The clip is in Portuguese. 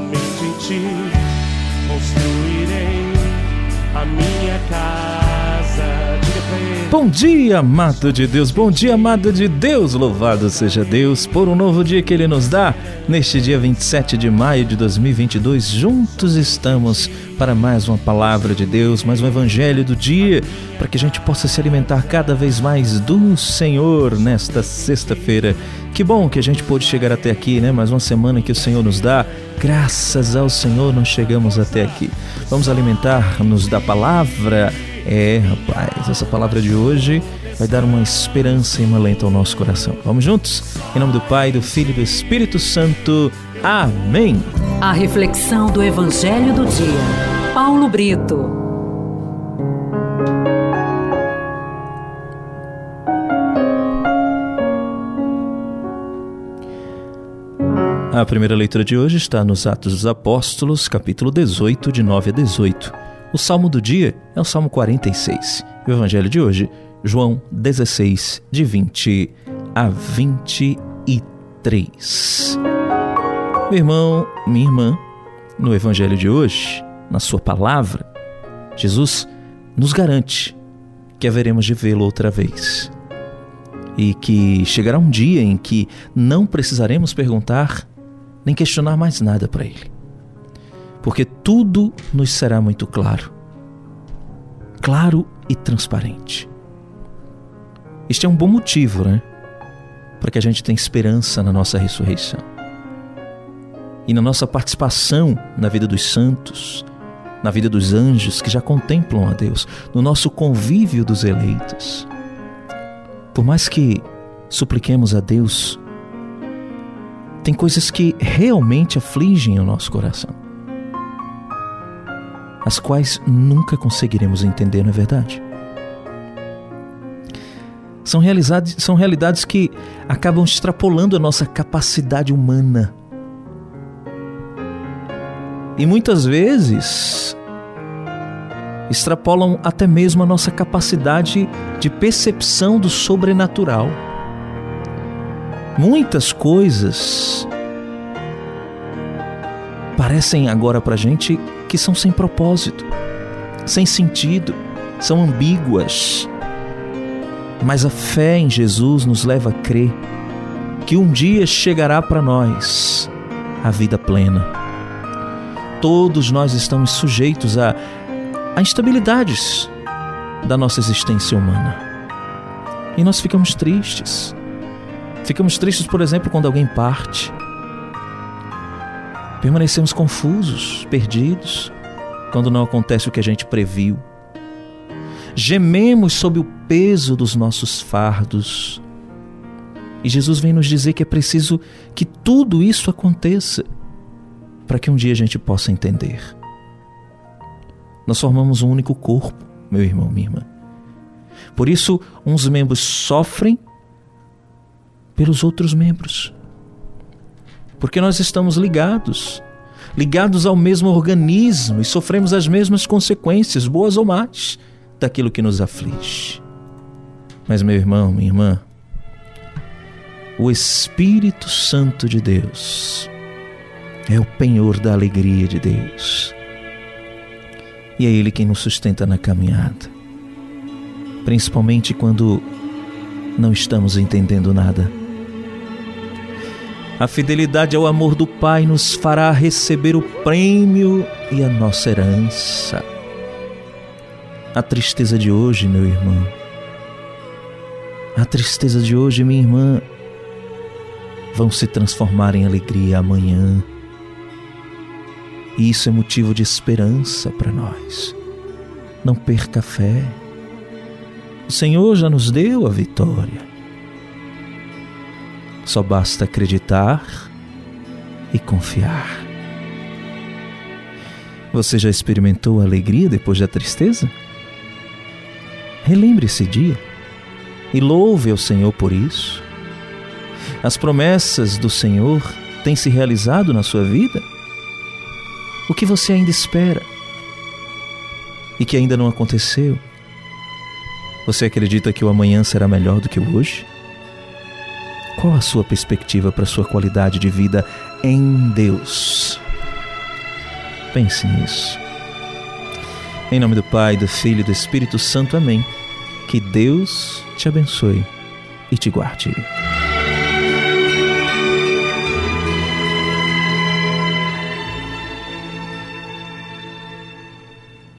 somente em ti construirei a minha casa. Bom dia, amado de Deus, bom dia, amado de Deus, louvado seja Deus por um novo dia que Ele nos dá. Neste dia 27 de maio de 2022, juntos estamos para mais uma palavra de Deus, mais um evangelho do dia, para que a gente possa se alimentar cada vez mais do Senhor nesta sexta-feira. Que bom que a gente pôde chegar até aqui, né? Mais uma semana que o Senhor nos dá. Graças ao Senhor nós chegamos até aqui. Vamos alimentar-nos da palavra é, rapaz, essa palavra de hoje vai dar uma esperança e uma lenta ao nosso coração. Vamos juntos? Em nome do Pai, do Filho e do Espírito Santo. Amém. A reflexão do Evangelho do Dia. Paulo Brito. A primeira leitura de hoje está nos Atos dos Apóstolos, capítulo 18, de 9 a 18. O salmo do dia é o Salmo 46. E o evangelho de hoje, João 16, de 20 a 23. Meu irmão, minha irmã, no evangelho de hoje, na sua palavra, Jesus nos garante que haveremos de vê-lo outra vez. E que chegará um dia em que não precisaremos perguntar nem questionar mais nada para ele porque tudo nos será muito claro. Claro e transparente. Este é um bom motivo, né? Para que a gente tenha esperança na nossa ressurreição. E na nossa participação na vida dos santos, na vida dos anjos que já contemplam a Deus, no nosso convívio dos eleitos. Por mais que supliquemos a Deus, tem coisas que realmente afligem o nosso coração as quais nunca conseguiremos entender, não é verdade? São realidades, são realidades que acabam extrapolando a nossa capacidade humana. E muitas vezes extrapolam até mesmo a nossa capacidade de percepção do sobrenatural. Muitas coisas parecem agora para gente que são sem propósito, sem sentido, são ambíguas. Mas a fé em Jesus nos leva a crer que um dia chegará para nós a vida plena. Todos nós estamos sujeitos a, a instabilidades da nossa existência humana. E nós ficamos tristes. Ficamos tristes, por exemplo, quando alguém parte Permanecemos confusos, perdidos, quando não acontece o que a gente previu. Gememos sob o peso dos nossos fardos. E Jesus vem nos dizer que é preciso que tudo isso aconteça para que um dia a gente possa entender. Nós formamos um único corpo, meu irmão, minha irmã. Por isso, uns membros sofrem pelos outros membros porque nós estamos ligados, ligados ao mesmo organismo e sofremos as mesmas consequências, boas ou más, daquilo que nos aflige. Mas, meu irmão, minha irmã, o Espírito Santo de Deus é o penhor da alegria de Deus. E é Ele quem nos sustenta na caminhada, principalmente quando não estamos entendendo nada a fidelidade ao amor do Pai nos fará receber o prêmio e a nossa herança. A tristeza de hoje, meu irmão, a tristeza de hoje, minha irmã, vão se transformar em alegria amanhã. E isso é motivo de esperança para nós. Não perca a fé. O Senhor já nos deu a vitória. Só basta acreditar e confiar. Você já experimentou a alegria depois da tristeza? Relembre esse dia e louve ao Senhor por isso. As promessas do Senhor têm se realizado na sua vida? O que você ainda espera e que ainda não aconteceu? Você acredita que o amanhã será melhor do que o hoje? Qual a sua perspectiva para a sua qualidade de vida em Deus? Pense nisso. Em nome do Pai, do Filho e do Espírito Santo. Amém. Que Deus te abençoe e te guarde.